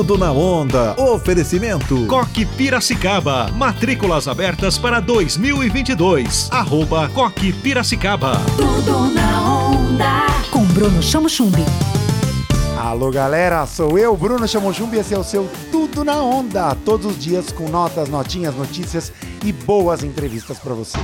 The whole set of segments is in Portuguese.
Tudo na onda. Oferecimento. Coque Piracicaba. Matrículas abertas para 2022. Arroba Coque Piracicaba. Tudo na onda. Com Bruno Chamo Chumbi. Alô galera, sou eu, Bruno Chamochumbi, esse é o seu Tudo na Onda, todos os dias com notas, notinhas, notícias e boas entrevistas para você.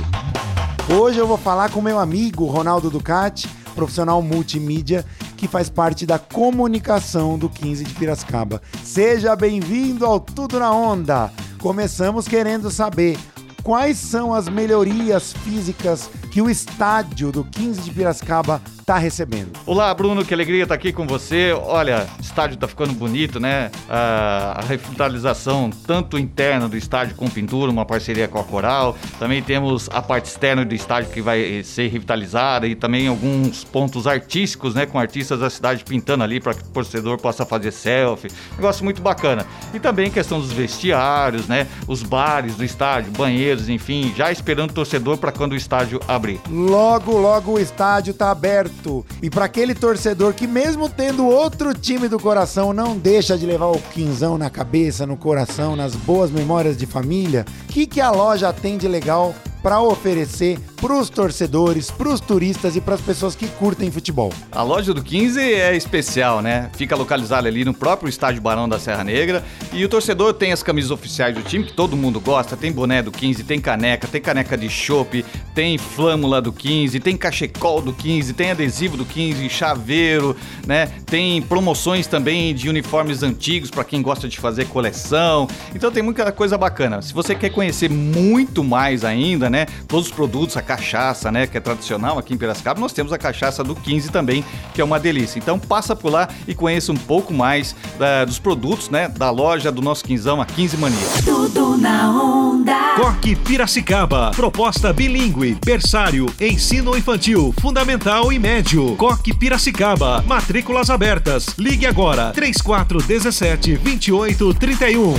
Hoje eu vou falar com meu amigo Ronaldo Ducati, profissional multimídia que faz parte da comunicação do 15 de Piracicaba. Seja bem-vindo ao Tudo na Onda. Começamos querendo saber quais são as melhorias físicas que o estádio do 15 de Piracicaba está recebendo. Olá, Bruno, que alegria estar aqui com você. Olha, o estádio está ficando bonito, né? A, a revitalização tanto interna do estádio com pintura, uma parceria com a Coral. Também temos a parte externa do estádio que vai ser revitalizada e também alguns pontos artísticos, né? Com artistas da cidade pintando ali para que o torcedor possa fazer selfie. Negócio muito bacana. E também questão dos vestiários, né? Os bares do estádio, banheiros, enfim, já esperando o torcedor para quando o estádio abrir. Logo, logo o estádio está aberto e para aquele torcedor que, mesmo tendo outro time do coração, não deixa de levar o quinzão na cabeça, no coração, nas boas memórias de família, o que, que a loja tem de legal para oferecer para os torcedores, para os turistas e para as pessoas que curtem futebol. A loja do 15 é especial, né? Fica localizada ali no próprio estádio Barão da Serra Negra e o torcedor tem as camisas oficiais do time que todo mundo gosta, tem boné do 15, tem caneca, tem caneca de chopp, tem flâmula do 15, tem cachecol do 15, tem adesivo do 15, chaveiro, né? Tem promoções também de uniformes antigos para quem gosta de fazer coleção. Então tem muita coisa bacana. Se você quer conhecer muito mais ainda, né? Todos os produtos, a cachaça, né, que é tradicional aqui em Piracicaba, nós temos a cachaça do 15 também, que é uma delícia. Então passa por lá e conheça um pouco mais da, dos produtos, né, da loja do nosso quinzão, a 15 Mania. Tudo na onda. Coque Piracicaba. Proposta bilíngue, berçário, ensino infantil, fundamental e médio. Coque Piracicaba. Matrículas abertas. Ligue agora 3417 2831.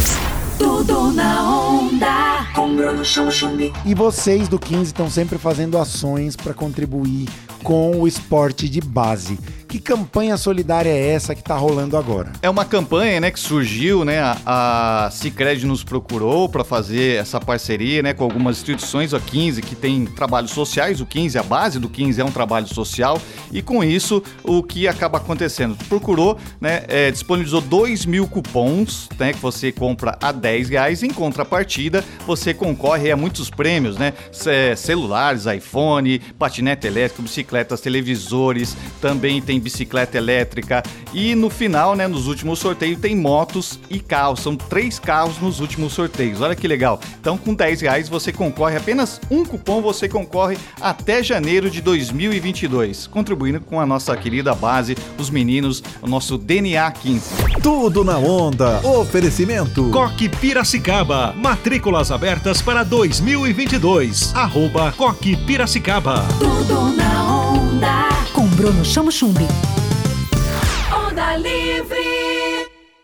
Tudo E vocês do 15 estão sempre fazendo ações para contribuir com o esporte de base. Que campanha solidária é essa que está rolando agora? É uma campanha, né, que surgiu, né, a, a Cicred nos procurou para fazer essa parceria, né, com algumas instituições, a 15 que tem trabalhos sociais, o 15, a base do 15 é um trabalho social e com isso o que acaba acontecendo? Procurou, né, é, disponibilizou 2 mil cupons, né, que você compra a 10 reais, em contrapartida você concorre a muitos prêmios, né, celulares, iPhone, patinete elétrico, bicicletas, televisores, também tem bicicleta elétrica e no final, né, nos últimos sorteios tem motos e carros. São três carros nos últimos sorteios. Olha que legal. Então, com 10 reais você concorre apenas um cupom, você concorre até janeiro de 2022, contribuindo com a nossa querida base, os meninos, o nosso DNA 15. Tudo na onda. Oferecimento. Coque Piracicaba. Matrículas abertas para 2022. Arroba Coque Piracicaba. Tudo na onda. Bruno Chamo Chumbi. Onda livre.